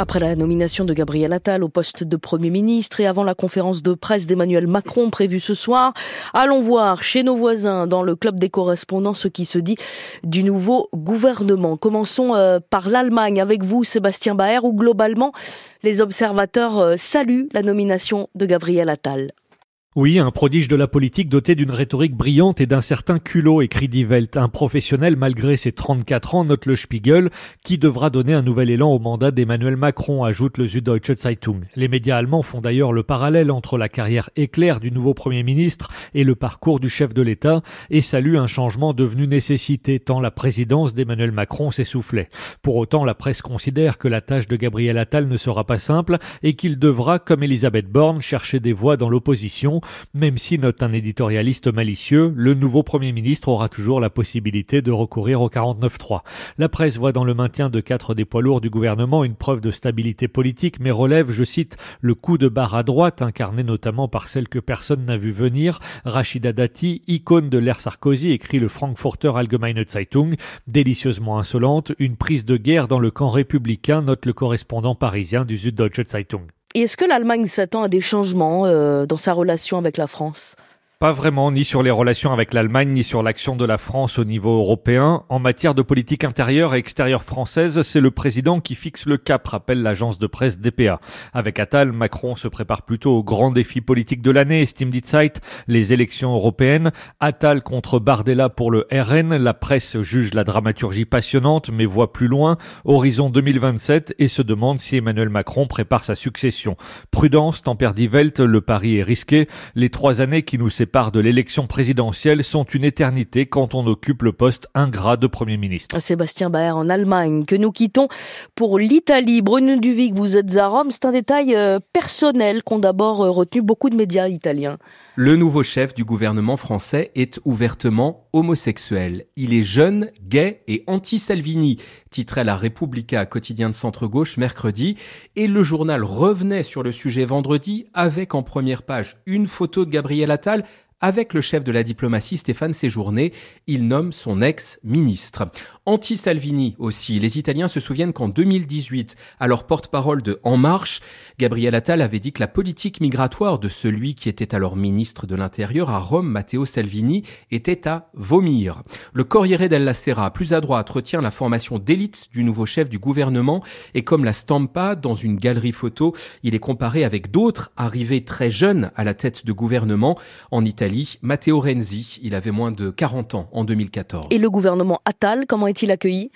Après la nomination de Gabriel Attal au poste de Premier ministre et avant la conférence de presse d'Emmanuel Macron prévue ce soir, allons voir chez nos voisins dans le club des correspondants ce qui se dit du nouveau gouvernement. Commençons euh, par l'Allemagne avec vous, Sébastien Baer, où globalement les observateurs euh, saluent la nomination de Gabriel Attal. Oui, un prodige de la politique doté d'une rhétorique brillante et d'un certain culot, écrit Die Welt. Un professionnel malgré ses 34 ans, note le Spiegel, qui devra donner un nouvel élan au mandat d'Emmanuel Macron, ajoute le Süddeutsche Zeitung. Les médias allemands font d'ailleurs le parallèle entre la carrière éclair du nouveau Premier ministre et le parcours du chef de l'État et saluent un changement devenu nécessité tant la présidence d'Emmanuel Macron s'essoufflait. Pour autant, la presse considère que la tâche de Gabriel Attal ne sera pas simple et qu'il devra, comme Elisabeth Borne, chercher des voix dans l'opposition même si, note un éditorialiste malicieux, le nouveau Premier ministre aura toujours la possibilité de recourir au 49-3. La presse voit dans le maintien de quatre des poids lourds du gouvernement une preuve de stabilité politique, mais relève, je cite, le coup de barre à droite, incarné notamment par celle que personne n'a vu venir, Rachida Dati, icône de l'ère Sarkozy, écrit le Frankfurter Allgemeine Zeitung, délicieusement insolente, une prise de guerre dans le camp républicain, note le correspondant parisien du Süddeutsche Zeitung. Et est-ce que l'Allemagne s'attend à des changements euh, dans sa relation avec la France? Pas vraiment, ni sur les relations avec l'Allemagne, ni sur l'action de la France au niveau européen. En matière de politique intérieure et extérieure française, c'est le président qui fixe le cap, rappelle l'agence de presse DPA. Avec Attal, Macron se prépare plutôt au grand défi politique de l'année, estime Zeit, les élections européennes. Attal contre Bardella pour le RN, la presse juge la dramaturgie passionnante, mais voit plus loin, horizon 2027, et se demande si Emmanuel Macron prépare sa succession. Prudence, tempère Welt, le pari est risqué. Les trois années qui nous séparent parts de l'élection présidentielle sont une éternité quand on occupe le poste ingrat de Premier ministre. Sébastien Baer en Allemagne, que nous quittons pour l'Italie. Bruno Duvic, vous êtes à Rome, c'est un détail euh, personnel qu'ont d'abord euh, retenu beaucoup de médias italiens. Le nouveau chef du gouvernement français est ouvertement homosexuel. Il est jeune, gay et anti-Salvini, titrait la Repubblica quotidien de centre-gauche mercredi, et le journal revenait sur le sujet vendredi avec en première page une photo de Gabriel Attal avec le chef de la diplomatie Stéphane Séjourné, il nomme son ex-ministre. Anti-Salvini aussi, les Italiens se souviennent qu'en 2018, alors porte-parole de En Marche, Gabriel Attal avait dit que la politique migratoire de celui qui était alors ministre de l'Intérieur à Rome, Matteo Salvini, était à vomir. Le Corriere della Sera, plus à droite, retient la formation d'élite du nouveau chef du gouvernement et comme la Stampa, dans une galerie photo, il est comparé avec d'autres arrivés très jeunes à la tête de gouvernement en Italie Matteo Renzi. Il avait moins de 40 ans en 2014. Et le gouvernement Attal, comment est-il accueilli?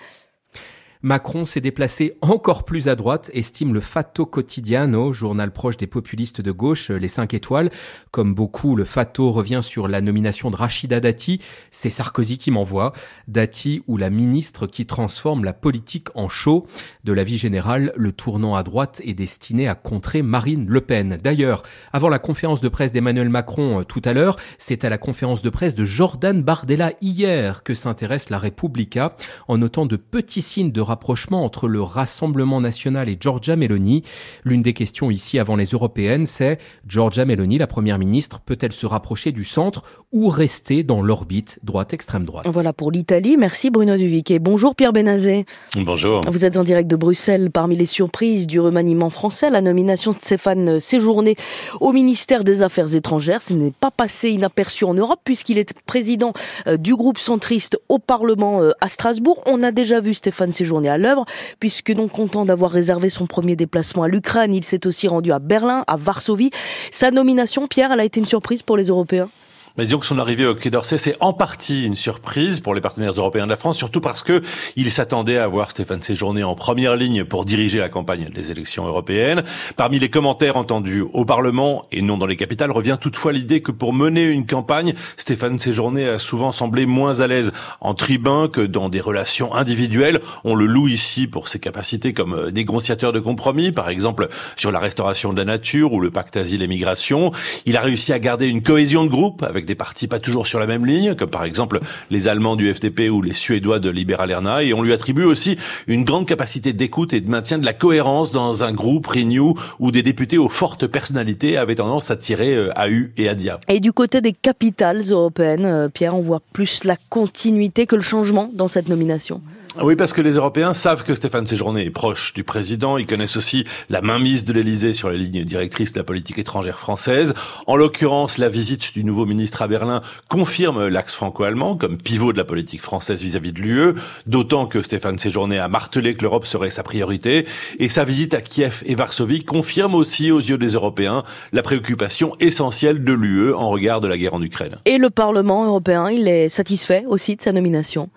Macron s'est déplacé encore plus à droite, estime le Fatto Quotidiano, journal proche des populistes de gauche, les 5 étoiles. Comme beaucoup, le Fatto revient sur la nomination de Rachida Dati. C'est Sarkozy qui m'envoie. Dati ou la ministre qui transforme la politique en show. De la vie générale, le tournant à droite est destiné à contrer Marine Le Pen. D'ailleurs, avant la conférence de presse d'Emmanuel Macron euh, tout à l'heure, c'est à la conférence de presse de Jordan Bardella hier que s'intéresse la Repubblica en notant de petits signes de rapprochement entre le Rassemblement national et Giorgia Meloni. L'une des questions ici avant les européennes, c'est Giorgia Meloni, la première ministre, peut-elle se rapprocher du centre ou rester dans l'orbite droite-extrême droite? Voilà pour l'Italie. Merci Bruno Duvic. Et bonjour Pierre Benazé. Bonjour. Vous êtes en direct de Bruxelles. Parmi les surprises du remaniement français, la nomination de Stéphane Séjourné au ministère des Affaires étrangères. Ce n'est pas passé inaperçu en Europe puisqu'il est président euh, du groupe centriste au Parlement euh, à Strasbourg. On a déjà vu Stéphane Séjourné à l'œuvre, puisque non content d'avoir réservé son premier déplacement à l'Ukraine, il s'est aussi rendu à Berlin, à Varsovie. Sa nomination, Pierre, elle a été une surprise pour les Européens? Mais disons que son arrivée au Quai d'Orsay, c'est en partie une surprise pour les partenaires européens de la France, surtout parce que il s'attendait à voir Stéphane Séjourné en première ligne pour diriger la campagne des élections européennes. Parmi les commentaires entendus au Parlement et non dans les capitales, revient toutefois l'idée que pour mener une campagne, Stéphane Séjourné a souvent semblé moins à l'aise en tribun que dans des relations individuelles. On le loue ici pour ses capacités comme négociateur de compromis, par exemple sur la restauration de la nature ou le pacte asile et migration. Il a réussi à garder une cohésion de groupe avec des partis pas toujours sur la même ligne, comme par exemple les Allemands du FDP ou les Suédois de Liberal Erna, et on lui attribue aussi une grande capacité d'écoute et de maintien de la cohérence dans un groupe Renew où des députés aux fortes personnalités avaient tendance à tirer euh, à U et à Dia. Et du côté des capitales européennes, euh, Pierre, on voit plus la continuité que le changement dans cette nomination. Oui, parce que les Européens savent que Stéphane Séjourné est proche du président. Ils connaissent aussi la mainmise de l'Élysée sur les lignes directrices de la politique étrangère française. En l'occurrence, la visite du nouveau ministre à Berlin confirme l'axe franco-allemand comme pivot de la politique française vis-à-vis de l'UE, d'autant que Stéphane Séjourné a martelé que l'Europe serait sa priorité. Et sa visite à Kiev et Varsovie confirme aussi aux yeux des Européens la préoccupation essentielle de l'UE en regard de la guerre en Ukraine. Et le Parlement européen, il est satisfait aussi de sa nomination?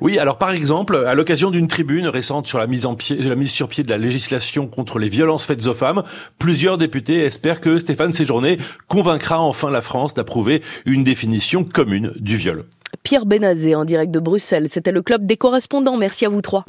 Oui, alors par exemple, à l'occasion d'une tribune récente sur la mise sur pied de la législation contre les violences faites aux femmes, plusieurs députés espèrent que Stéphane Séjourné convaincra enfin la France d'approuver une définition commune du viol. Pierre Benazé en direct de Bruxelles, c'était le club des correspondants. Merci à vous trois.